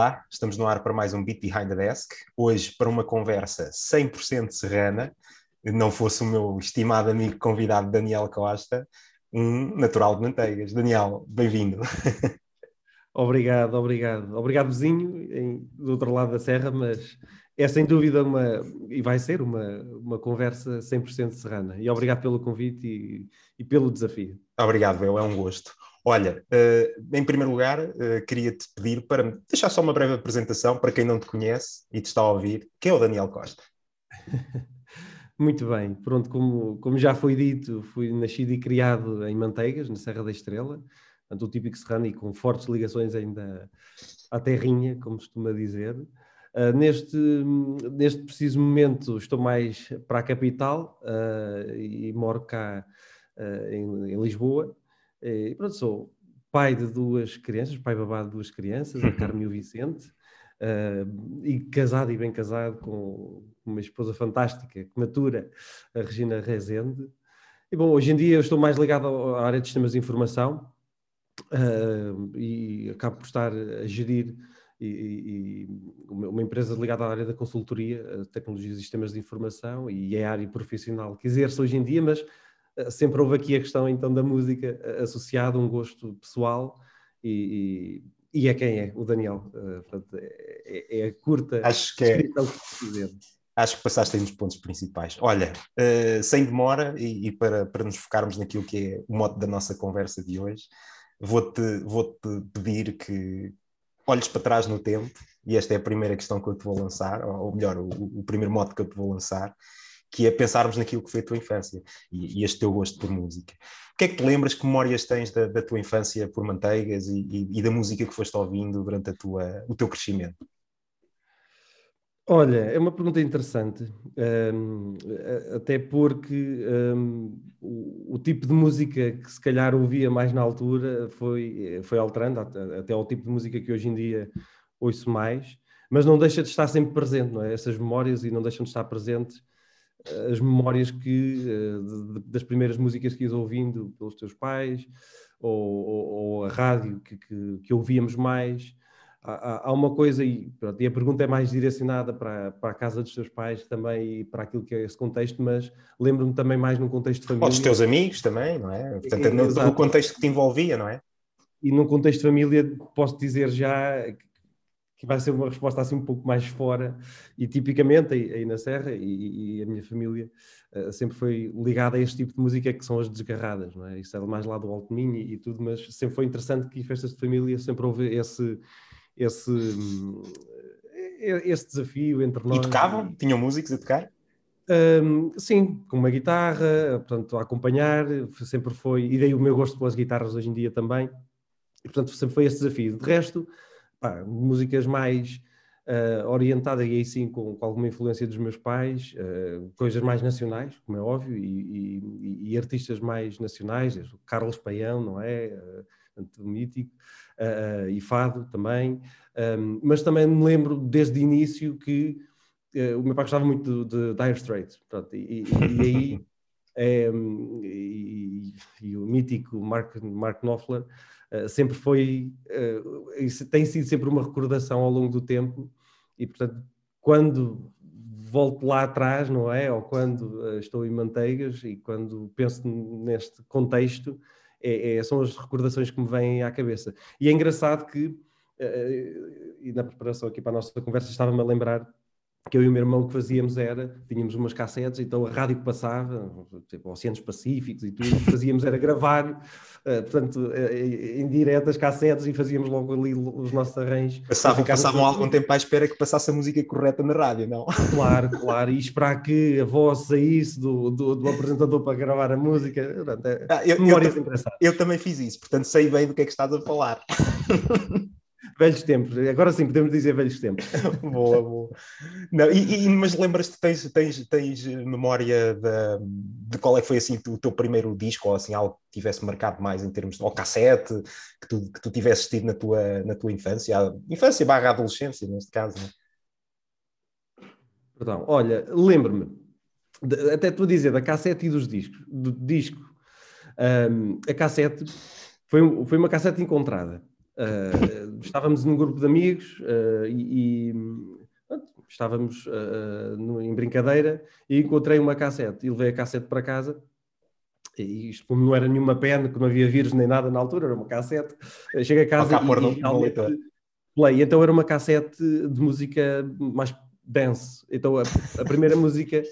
Olá, estamos no ar para mais um Beat Behind the Desk. Hoje para uma conversa 100% serrana, não fosse o meu estimado amigo convidado Daniel Costa, um natural de manteigas. Daniel, bem-vindo. Obrigado, obrigado. Obrigado, vizinho, em, do outro lado da serra, mas é sem dúvida uma, e vai ser uma, uma conversa 100% serrana. E obrigado pelo convite e, e pelo desafio. Obrigado, eu, é um gosto. Olha, uh, em primeiro lugar, uh, queria-te pedir para me deixar só uma breve apresentação para quem não te conhece e te está a ouvir. Quem é o Daniel Costa? Muito bem, pronto, como, como já foi dito, fui nascido e criado em Manteigas, na Serra da Estrela, portanto, o típico serrano e com fortes ligações ainda à terrinha, como costuma dizer. Uh, neste, neste preciso momento estou mais para a capital uh, e moro cá uh, em, em, Lisboa. E pronto, sou pai de duas crianças, pai babado de duas crianças, a Carmen e o Vicente, e casado e bem casado com uma esposa fantástica que matura, a Regina Rezende. E bom, hoje em dia eu estou mais ligado à área de sistemas de informação e acabo por estar a gerir e, e, uma empresa ligada à área da consultoria, tecnologias e sistemas de informação, e é a área profissional que exerce hoje em dia, mas uh, sempre houve aqui a questão então da música uh, associada a um gosto pessoal e, e, é quem é, o Daniel. Uh, portanto, é, é, a curta Acho que é... Acho que passaste aí nos pontos principais. Olha, sem demora e, e, para, para nos focarmos naquilo que é o mote da nossa conversa de hoje, vou-te vou -te pedir que, olhes para trás no tempo, e esta é a primeira questão que eu te vou lançar, ou melhor, o, o primeiro modo que eu te vou lançar, que é pensarmos naquilo que foi a tua infância e, e, este teu gosto por música. O que é que te lembras, que memórias tens da, da tua infância por manteigas e, e, e, da música que foste ouvindo durante a tua, o teu crescimento? Olha, é uma pergunta interessante, um, até porque um, o, o, tipo de música que se calhar ouvia mais na altura foi, foi alterando, até ao tipo de música que hoje em dia ouço mais, mas não deixa de estar sempre presente, não é? Essas memórias e não deixam de estar presentes as memórias que uh, das primeiras músicas que ias ouvindo pelos teus pais, ou, ou, ou a rádio que, que, que ouvíamos mais há, há uma coisa, e, pronto, e a pergunta é mais direcionada para, para a casa dos teus pais também e para aquilo que é esse contexto, mas lembro-me também mais num contexto de família. Ou dos teus amigos também, não é? Portanto, é, no, no contexto que te envolvia, não é? E num contexto de família, posso dizer já que vai ser uma resposta assim um pouco mais fora e tipicamente aí, aí na Serra e, e, a minha família uh, sempre foi ligada a este tipo de música que são as desgarradas, não é? Isso é mais lá do Alto Minho e, e, tudo, mas sempre foi interessante que em festas de família sempre houve esse, esse, esse desafio entre nós. E tocavam? Tinham músicos a tocar? Um, sim, com uma guitarra, portanto, a acompanhar, sempre foi, e daí o meu gosto pelas guitarras hoje em dia também, e portanto sempre foi esse desafio. De resto, pá, músicas mais uh, orientadas, e aí sim com, com, alguma influência dos meus pais, uh, coisas mais nacionais, como é óbvio, e, e, e artistas mais nacionais, Carlos Paião, não é? Uh, mítico, uh, e fado também, um, mas também me lembro desde o início que o meu pai gostava muito de, de Dire Straits, pronto, e, e, aí é, e, e, o mítico Mark, Mark Knopfler sempre foi, uh, tem sido sempre uma recordação ao longo do tempo e portanto quando volto lá atrás, não é? Ou quando uh, estou em manteigas e quando penso neste contexto, é, é, são as recordações que me vêm à cabeça. E é engraçado que, e na preparação aqui para a nossa conversa, estava-me a lembrar que eu e o meu irmão que fazíamos era, tínhamos umas cassetes, então a rádio que passava, tipo Oceanos Pacíficos e tudo, fazíamos era gravar, uh, portanto, uh, em direto as cassetes e fazíamos logo ali os nossos arranjos. Passavam, passavam algum tempo à espera que passasse a música correta na rádio, não? Claro, claro, e esperar que a voz saísse do, do, do apresentador para gravar a música, portanto, é, ah, eu, memórias eu, eu também fiz isso, portanto sei bem do que é que estás a falar. Velhos tempos, agora sim podemos dizer velhos tempos. boa, boa. Não, e, e, mas lembras-te, tens, tens, tens memória de, de qual é que foi assim o teu primeiro disco, ou assim algo que tivesse marcado mais em termos de, ou cassete, que tu, que tu tivesses tido na tua, na tua infância, infância barra adolescência, neste caso. Né? Perdão, olha, lembro-me, até estou a dizer, da cassete e dos discos, do disco. Um, a cassete foi, foi uma cassete encontrada Uh, estávamos num grupo de amigos uh, e, e estávamos uh, no, em brincadeira e encontrei uma cassete e levei a cassete para casa. E isto como não era nenhuma pen, que não havia vírus nem nada na altura, era uma cassete. Cheguei a casa e, e realmente play. Então era uma cassete de música mais dance. Então a, a primeira música,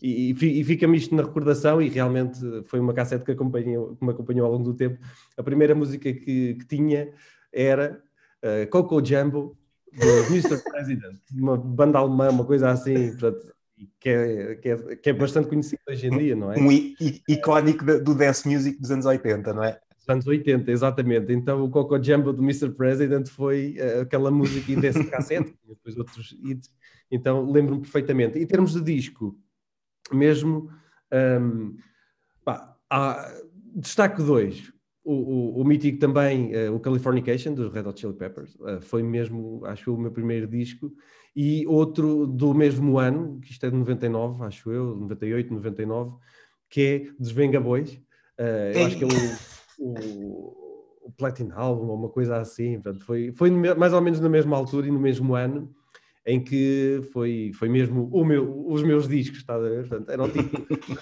e, e fica-me isto na recordação, e realmente foi uma cassete que, acompanhou, que me acompanhou ao longo do tempo. A primeira música que, que tinha era uh, Coco Jumbo, do Mr. President, uma banda alemã, uma coisa assim, portanto, que, é, que, é, que é bastante conhecido hoje em dia, não é? Um icónico do dance music dos anos 80, não é? Dos anos 80, exatamente. Então o Coco Jumbo do Mr. President foi uh, aquela música desse cassete, depois outros hits. Então lembro-me perfeitamente. Em termos de disco, mesmo, um, pá, há, destaque dois o, o, o mítico também, uh, o Californication, dos Red Hot Chili Peppers, uh, foi mesmo, acho eu, o meu primeiro disco. E outro do mesmo ano, que isto é de 99, acho eu, 98, 99, que é dos Venga. Uh, eu acho que é o, o, o Album, ou uma coisa assim. Portanto, foi, foi mais ou menos na mesma altura e no mesmo ano em que foi, foi mesmo o meu, os meus discos, está a ver? Portanto, era o tipo de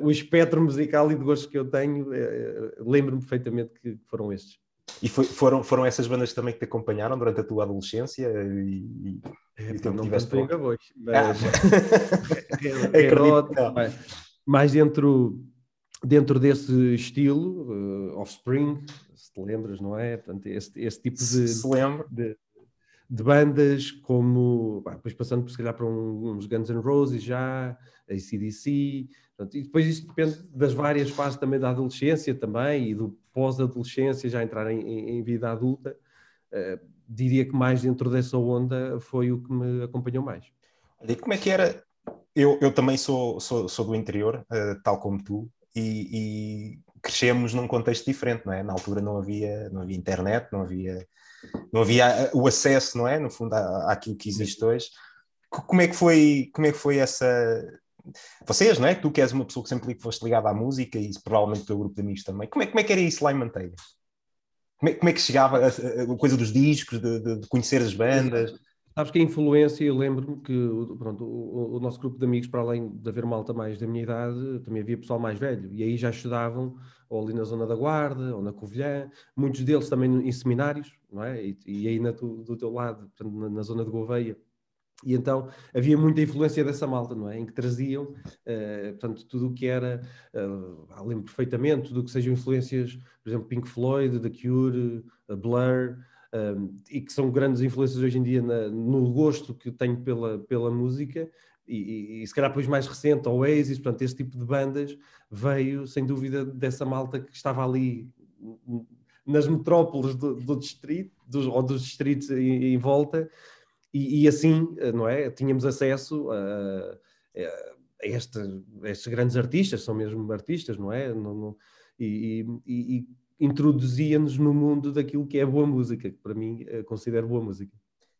o espectro musical e de gostos que eu tenho, uh, lembro-me perfeitamente que foram estes. E foi, foram, foram essas bandas também que te acompanharam durante a tua adolescência? E, é, e não tiveste ainda hoje, mas ah. é, mais, mais dentro, dentro desse estilo, uh, Offspring, se te lembras, não é? Portanto, esse, esse tipo de, se lembra. de, de bandas como, bah, depois passando por se calhar para uns Guns N' Roses já, ACDC, portanto, e depois isso depende das várias fases também da adolescência também e do pós-adolescência já entrar em, em, em vida adulta, uh, diria que mais dentro dessa onda foi o que me acompanhou mais. E como é que era? Eu, eu também sou, sou, sou do interior, uh, tal como tu, e, e crescemos num contexto diferente, não é? Na altura não havia, não havia internet, não havia não havia o acesso, não é? No fundo, à, àquilo que existe hoje. Como é que foi, como é que foi essa. Vocês, não é? Tu que és uma pessoa que sempre foste ligada à música e provavelmente o teu grupo de amigos também. Como é, como é que era isso lá em Manteigas? Como é, como é que chegava a, a, a, coisa dos discos, de, de, de conhecer as bandas? Sabes que a influência, eu lembro-me que pronto, o, o, nosso grupo de amigos, para além de haver malta mais da minha idade, também havia pessoal mais velho, e aí já estudavam ou ali na zona da Guarda, ou na Covilhã, muitos deles também em seminários, não é? E, e aí na tu, do teu lado, portanto, na, na, zona de Gouveia. E então havia muita influência dessa malta, não é? Em que traziam, uh, portanto, tudo o que era, uh, lembro perfeitamente, tudo o que sejam influências, por exemplo, Pink Floyd, The Cure, uh, Blur, um, e que são grandes influências hoje em dia na, no gosto que tenho pela, pela música, e, e, e, se calhar depois mais recente, Oasis, portanto, esse tipo de bandas veio, sem dúvida, dessa malta que estava ali nas metrópoles do, do distrito, dos, ou dos distritos em, em volta, e, e, assim, não é? Tínhamos acesso a, a, este, estes grandes artistas, são mesmo artistas, não é? Não, não, e, e introduzia-nos no mundo daquilo que é boa música, que para mim eh, considero boa música.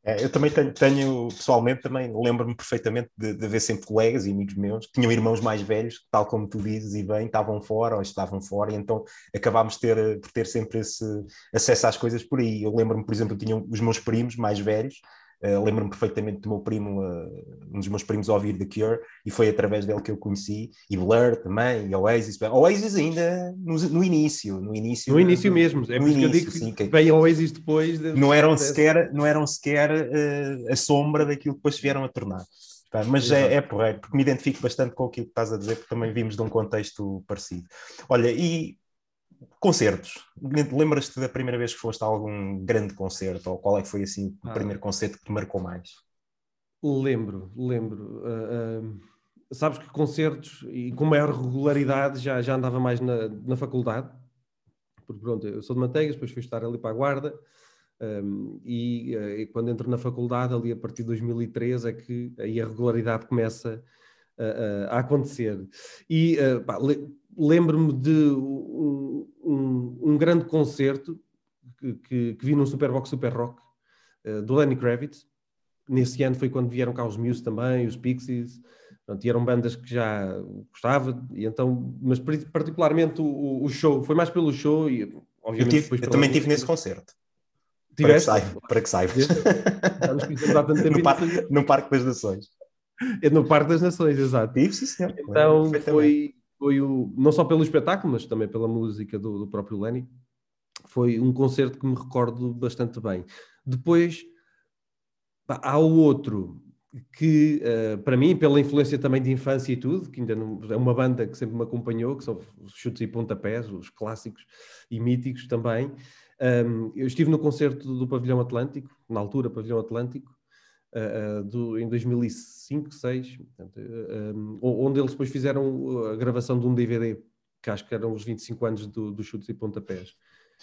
É, eu também tenho, tenho pessoalmente, também lembro-me perfeitamente de, de ver sempre colegas e amigos meus que tinham irmãos mais velhos, tal como tu dizes, e bem, estavam fora ou estavam fora, e então acabámos ter, por ter sempre esse acesso às coisas por aí. Eu lembro-me, por exemplo, eu tinha os meus primos mais velhos, Uh, Lembro-me perfeitamente do meu primo, uh, um dos meus primos a ouvir The Cure, e foi através dele que eu conheci, e Blur também, e Oasis. Oasis ainda no, no início, no início. No início mesmo, é isso que eu digo sim, que veio Oasis depois. De... Não eram sequer, não eram sequer uh, a sombra daquilo que depois se vieram a tornar. Tá, mas é, é porreiro, porque me identifico bastante com aquilo que estás a dizer, porque também vimos de um contexto parecido. Olha, e Concertos. Lembras-te da primeira vez que foste a algum grande concerto? Ou qual é que foi assim o ah. primeiro concerto que te marcou mais? Lembro, lembro. Uh, uh, sabes que concertos e com maior regularidade já, já andava mais na, na faculdade. Porque pronto, eu sou de Manteigas, depois fui estar ali para a Guarda. Um, e, uh, e, quando entro na faculdade, ali a partir de 2013, é que aí a regularidade começa a acontecer. E pá, lembro-me de um, um, um, grande concerto que, que, que, vi num Superbox Super Rock uh, do Lenny Kravitz. Nesse ano foi quando vieram cá os Muse também, os Pixies, Pronto, e eram bandas que já gostava, e então, mas particularmente o, o show, foi mais pelo show e obviamente eu, tive, eu também estive nesse concerto. Para que saiba. Para que saiba. no, parque, no Parque das Nações. É no Parque das Nações, exato. Tive, sim, senhor. Então foi, foi o, não só pelo espetáculo, mas também pela música do, do próprio Lenny. Foi um concerto que me recordo bastante bem. Depois há o outro que, uh, para mim, pela influência também de infância e tudo, que ainda não, é uma banda que sempre me acompanhou, que são os chutes e pontapés, os clássicos e míticos também. Um, eu estive no concerto do Pavilhão Atlântico, na altura Pavilhão Atlântico, uh, do, em 2005, 2006, um, onde eles depois fizeram a gravação de um DVD, que acho que eram os 25 anos do, do Chutes e Pontapés.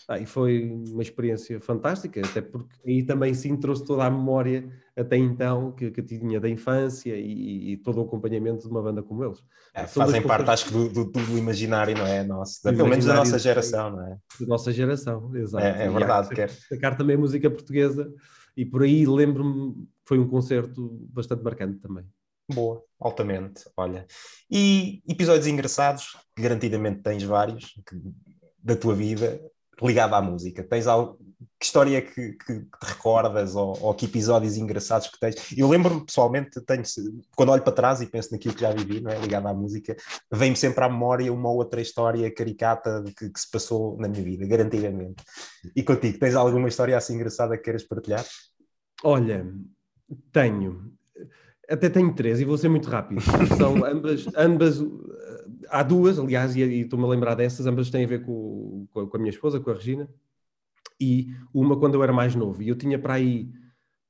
Ah, e foi uma experiência fantástica, até porque aí também sim trouxe toda a memória até então que, que tinha da infância e, e, todo o acompanhamento de uma banda como eles. É, fazem parte, acho que, do, do, do, imaginário, não é? Nosso, pelo menos da nossa geração, não é? Da nossa geração, exato. É, é verdade. Quer destacar também a música portuguesa e por aí lembro-me que foi um concerto bastante marcante também. Boa, altamente, olha. E episódios engraçados, garantidamente tens vários, que, da tua vida, ligado à música? Tens algo, que história que, que, te recordas ou, ou, que episódios engraçados que tens? Eu lembro-me pessoalmente, tenho, quando olho para trás e penso naquilo que já vivi, não é? ligado à música, vem-me sempre à memória uma ou outra história caricata que, que, se passou na minha vida, garantidamente. E contigo, tens alguma história assim engraçada que queiras partilhar? Olha, tenho. Até tenho três e vou ser muito rápido. São ambas, ambas há duas, aliás, e, estou-me a lembrar dessas, ambas têm a ver com, com, a minha esposa, com a Regina, e uma quando eu era mais novo, e eu tinha para aí,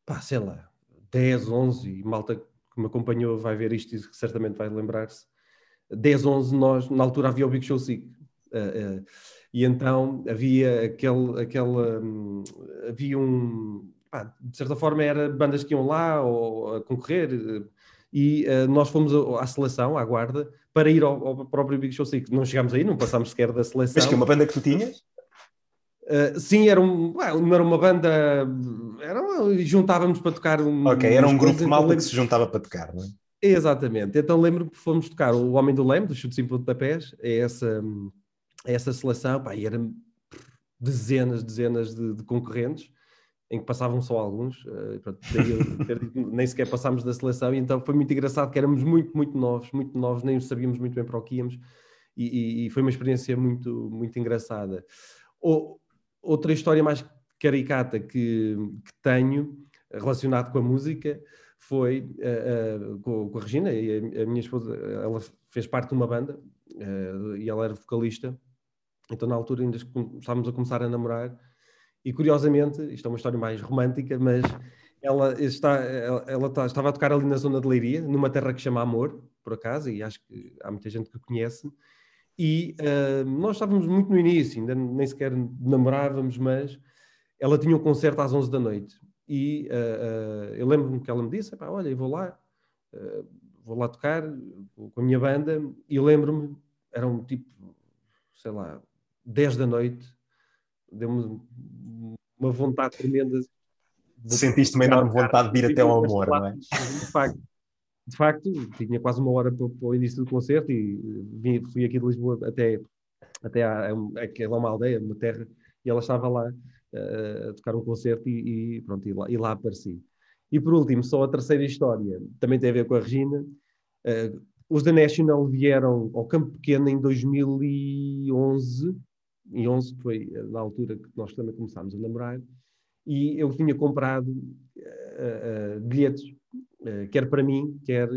pá, sei lá, 10, 11, e malta que me acompanhou vai ver isto e certamente vai lembrar-se, 10, 11, nós, na altura havia o Big Show Sick, uh, uh, e então havia aquele, aquele um, havia um, pá, de certa forma era bandas que iam lá ou, a concorrer, uh, e nós fomos à seleção, à guarda, para ir ao, ao próprio Big Show Sick. Não chegámos aí, não passámos sequer da seleção. Mas que uma banda que tu tinhas? Uh, sim, era, um, não era uma banda. Era, juntávamos para tocar. Um, ok, era um grupo de malta lembro... que se juntava para tocar, não é? Exatamente. Então lembro-me que fomos tocar o Homem do Leme, do Chute Simples de Tapés, é essa, é essa seleção, pá, e eram dezenas, dezenas de, de concorrentes em que passavam só alguns, uh, pronto, nem sequer passámos da seleção, e então foi muito engraçado que éramos muito, muito novos, muito novos, nem sabíamos muito bem para o que íamos, e, e, e foi uma experiência muito, muito engraçada. Outra história mais caricata que, que, tenho relacionado com a música foi uh, uh, com, com, a Regina, e a, a, minha esposa, ela fez parte de uma banda, e ela era vocalista, então na altura ainda estávamos a começar a namorar, e curiosamente, isto é uma história mais romântica, mas ela, está, ela, ela está, estava a tocar ali na zona de Leiria, numa terra que chama Amor, por acaso, e acho que há muita gente que conhece. E uh, nós estávamos muito no início, ainda nem sequer namorávamos, mas ela tinha um concerto às 11 da noite. E uh, uh, eu lembro-me que ela me disse: Olha, eu vou lá, vou lá tocar com a minha banda. E lembro-me, eram tipo, sei lá, 10 da noite, deu-me uma vontade tremenda. Sentiste uma enorme vontade de ir até ao amor, não é? De facto, de facto, tinha quase uma hora para, para o início do concerto e vim, fui aqui de Lisboa até, até aquela uma aldeia, uma terra, e ela estava lá uh, a tocar um concerto e, e pronto, e lá, e lá apareci. E por último, só a terceira história, também tem a ver com a Regina. Uh, os da National vieram ao Campo Pequeno em 2011 em 11, que foi na altura que nós também começámos a namorar, e eu tinha comprado uh, uh, bilhetes, uh, quer para mim, quer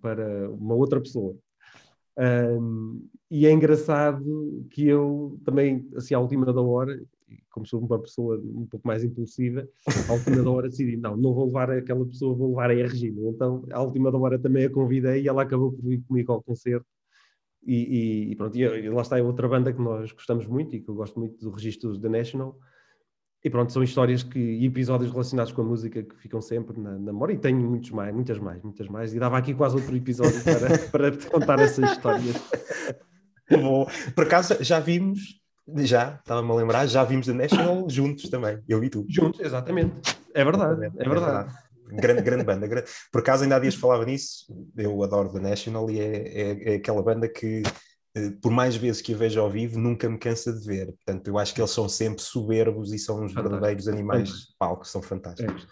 para uma outra pessoa. Um, e é engraçado que eu também, assim, à última da hora, como sou uma pessoa um pouco mais impulsiva, à última da hora decidi, não, não vou levar aquela pessoa, vou levar a Regina. Então, à última da hora também a convidei e ela acabou por ir comigo ao concerto e, e, pronto, e, lá está é outra banda que nós gostamos muito e que eu gosto muito do registro The National. E pronto, são histórias que, e episódios relacionados com a música que ficam sempre na, na memória. E tenho muitos mais, muitas mais, muitas mais. E dava aqui quase outro episódio para, para te contar essas histórias. Bom, por acaso já vimos, já, estava-me a lembrar, já vimos The National juntos também, eu e tu. Juntos, exatamente. É verdade, é, é verdade. Grande, grande banda. Grande... Por acaso ainda há dias falava nisso, eu adoro The National e é, é, é aquela banda que eh, por mais vezes que a vejo ao vivo, nunca me cansa de ver. Portanto, eu acho que eles são sempre soberbos e são uns verdadeiros animais de palco, são fantásticos.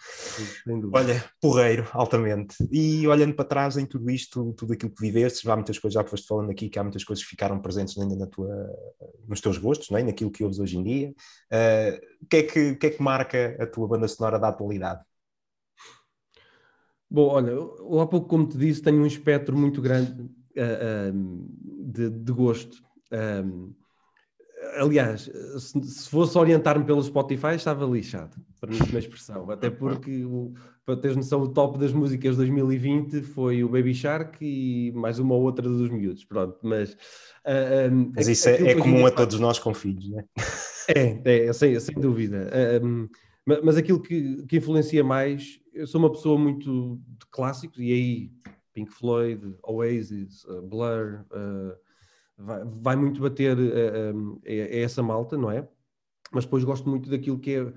É, Olha, porreiro, altamente. E olhando para trás em tudo isto, tudo aquilo que viveste, há muitas coisas, já que foste falando aqui, que há muitas coisas que ficaram presentes ainda na tua, nos teus gostos, não é? naquilo que ouves hoje em dia. Uh, o, que é que, que é que marca a tua banda sonora da atualidade? Bom, olha, eu há pouco, como te disse, tenho um espectro muito grande uh, de, de, gosto. Um, aliás, se, se fosse orientar-me pelo Spotify, estava lixado, para mim, na expressão. Até porque, o, para teres noção, o top das músicas de 2020 foi o Baby Shark e mais uma ou outra dos miúdos. Pronto, mas. Uh, um, mas isso é, é comum a todos nós com filhos, não é? É, é sem, sem dúvida. Um, mas, mas aquilo que, que influencia mais, eu sou uma pessoa muito de clássicos e aí Pink Floyd, Oasis, uh, Blur, uh, vai, vai, muito bater uh, é, essa malta, não é? Mas depois gosto muito daquilo que é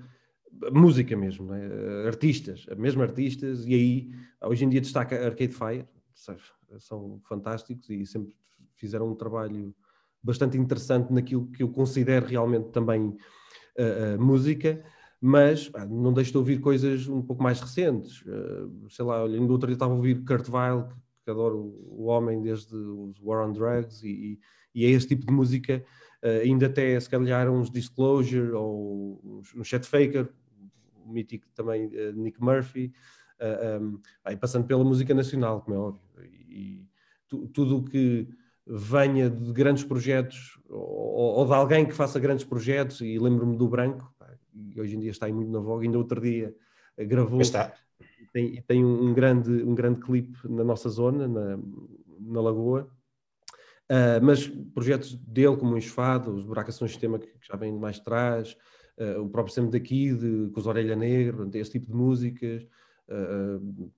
música mesmo, é? artistas, mesmo artistas, e aí hoje em dia destaca Arcade Fire, são fantásticos e sempre fizeram um trabalho bastante interessante naquilo que eu considero realmente também música mas pá, não deixo de ouvir coisas um pouco mais recentes. Uh, sei lá, olha, no outro dia estava a ouvir Kurt Weill, que, que adoro o homem desde os War on Drugs, e, e é esse tipo de música, uh, ainda até se calhar uns Disclosure ou uns, um Chet Faker, o mítico também uh, Nick Murphy, um, aí passando pela música nacional, como é óbvio, e tu, tudo o que venha de grandes projetos ou, ou, de alguém que faça grandes projetos, e lembro-me do Branco, e hoje em dia está muito na voga, ainda outro dia eh, gravou e tem, tem um, grande, um grande clipe na nossa zona, na, na Lagoa. Uh, mas projetos dele, como o Enxofado, os um sistema que, já vem mais atrás, uh, o próprio Sempre daqui, de, com os Orelha Negra, esse tipo de músicas. Uh,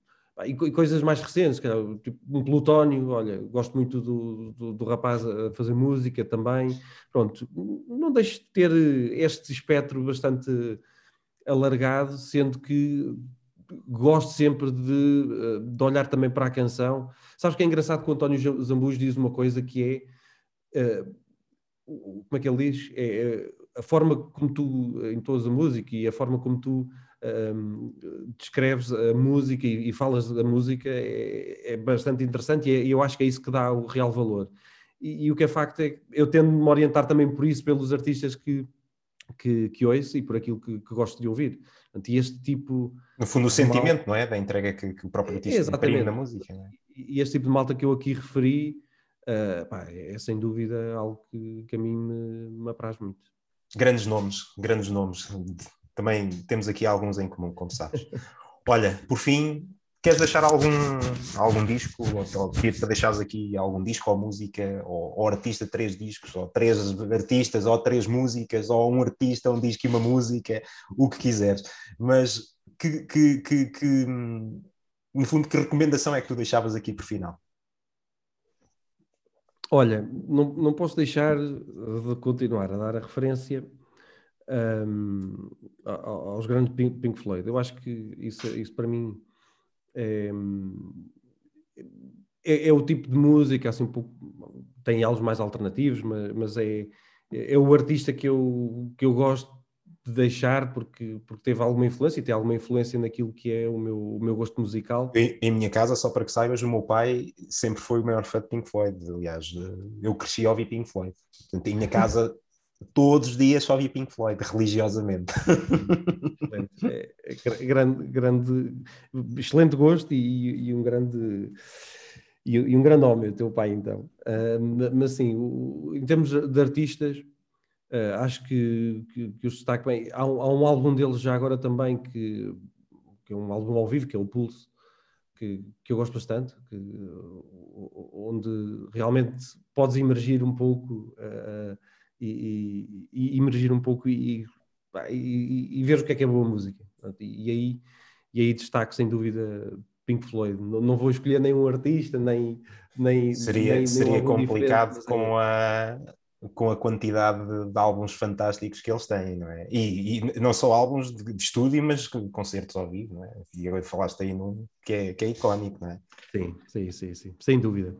e, coisas mais recentes, tipo um Plutónio, olha, gosto muito do, do, do, rapaz a fazer música também. Pronto, não deixo de ter este espectro bastante alargado, sendo que gosto sempre de, de olhar também para a canção. Sabes que é engraçado que o António Zambujo diz uma coisa que é. Uh, como é que ele diz? É, é a forma como tu entoas a música e a forma como tu um, descreves a música e, e, falas da música é, é bastante interessante e, é, eu acho que é isso que dá o real valor. E, e o que é facto é que eu tendo me orientar também por isso, pelos artistas que, que, que ouço e por aquilo que, que gosto de ouvir. E este tipo. No fundo, o sentimento, mal... não é? Da entrega que, que o próprio artista Exatamente. na música. É? E este tipo de malta que eu aqui referi uh, pá, é sem dúvida algo que, que a mim me, me apraz muito. Grandes nomes, grandes nomes também temos aqui alguns em comum, como sabes. Olha, por fim, queres deixar algum, algum disco, ou, ou para deixares aqui algum disco ou música, ou, ou, artista, três discos, ou três artistas, ou três músicas, ou um artista, um disco e uma música, o que quiseres. Mas que, que, que, que no fundo, que recomendação é que tu deixavas aqui por final? Olha, não, não posso deixar de continuar a dar a referência um, aos grandes Pink Floyd. Eu acho que isso, isso para mim é, é, é, o tipo de música, assim, um pouco, tem algo mais alternativos, mas, mas é, é o artista que eu, que eu gosto de deixar porque, porque teve alguma influência e tem alguma influência naquilo que é o meu, o meu gosto musical. Em, em, minha casa, só para que saibas, o meu pai sempre foi o maior fã de Pink Floyd. Aliás, eu cresci a ouvir Pink Floyd. Portanto, em minha casa todos os dias só via Pink Floyd, religiosamente. É, é, grande, grande, excelente gosto e, e um grande e, um grande homem, o teu pai, então. Uh, mas assim, em termos de artistas, uh, acho que, que, que o destaque bem. Há um, há um, álbum deles já agora também que, que, é um álbum ao vivo, que é o Pulse, que, que eu gosto bastante, onde realmente podes emergir um pouco. Uh, e, e, e emergir um pouco e, e, ver o que é que é boa música. E aí, e aí destaco sem dúvida Pink Floyd. Não, não vou escolher nenhum artista, nem. nem seria nem, seria complicado com é. a, com a quantidade de, de, álbuns fantásticos que eles têm, não é? E, e não só álbuns de, de, estúdio, mas concertos ao vivo, não é? E agora falaste aí num que é, que é icónico, não é? Sim, sim, sim, sim, sem dúvida.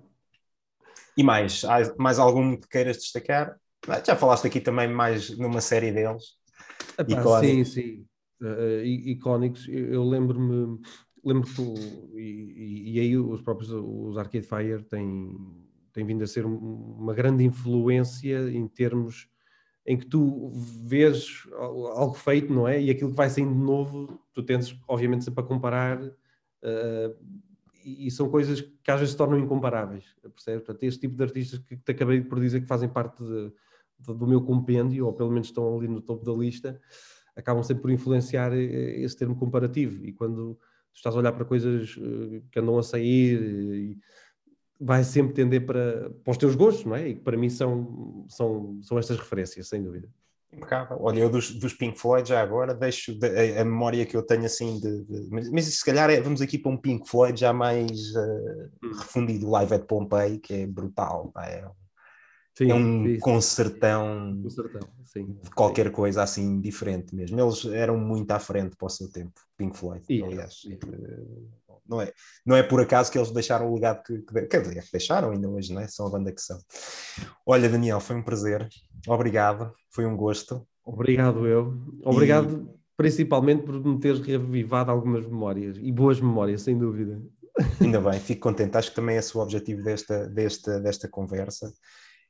E mais, mais algum que queiras destacar? Já falaste aqui também mais numa série deles. Epá, sim, sim. Uh, icónicos. Eu lembro-me, lembro que e, e, aí os próprios os Arcade Fire têm, têm vindo a ser uma grande influência em termos em que tu vês algo feito, não é? E aquilo que vai saindo de novo, tu tens, obviamente, sempre a comparar, uh, e são coisas que às vezes se tornam incomparáveis, percebes? Portanto, este tipo de artistas que te acabei por dizer que fazem parte de, do meu compêndio, ou pelo menos estão ali no topo da lista, acabam sempre por influenciar eh, esse termo comparativo. E quando tu estás a olhar para coisas eh, que andam a sair, vai sempre tender para, para os teus gostos, não é? E que para mim são, são, são estas referências, sem dúvida. Impecável. Olha, eu dos, dos Pink Floyd já agora deixo de, a, a, memória que eu tenho assim de, de mas, mas, se calhar é, vamos aqui para um Pink Floyd já mais uh, refundido, Live at Pompeii, que é brutal. É, sim, é um sim, concertão, concertão sim, de qualquer sim. coisa assim diferente mesmo. Eles eram muito à frente para o seu tempo, Pink Floyd, aliás. Uh, não é, não é por acaso que eles deixaram o legado que, que quer dizer, deixaram ainda hoje, não é? São a banda que são. Olha, Daniel, foi um prazer. Obrigado, foi um gosto. Obrigado eu. Obrigado e... principalmente por me teres revivado algumas memórias e boas memórias, sem dúvida. Ainda bem, fico contente. Acho que também é o objetivo desta, desta, desta conversa.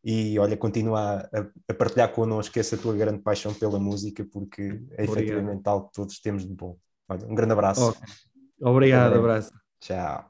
E olha, continua a, a partilhar connosco essa tua grande paixão pela música, porque é efetivamente algo que todos temos de bom. Olha, um grande abraço. Okay. Obrigado, abraço. Tchau.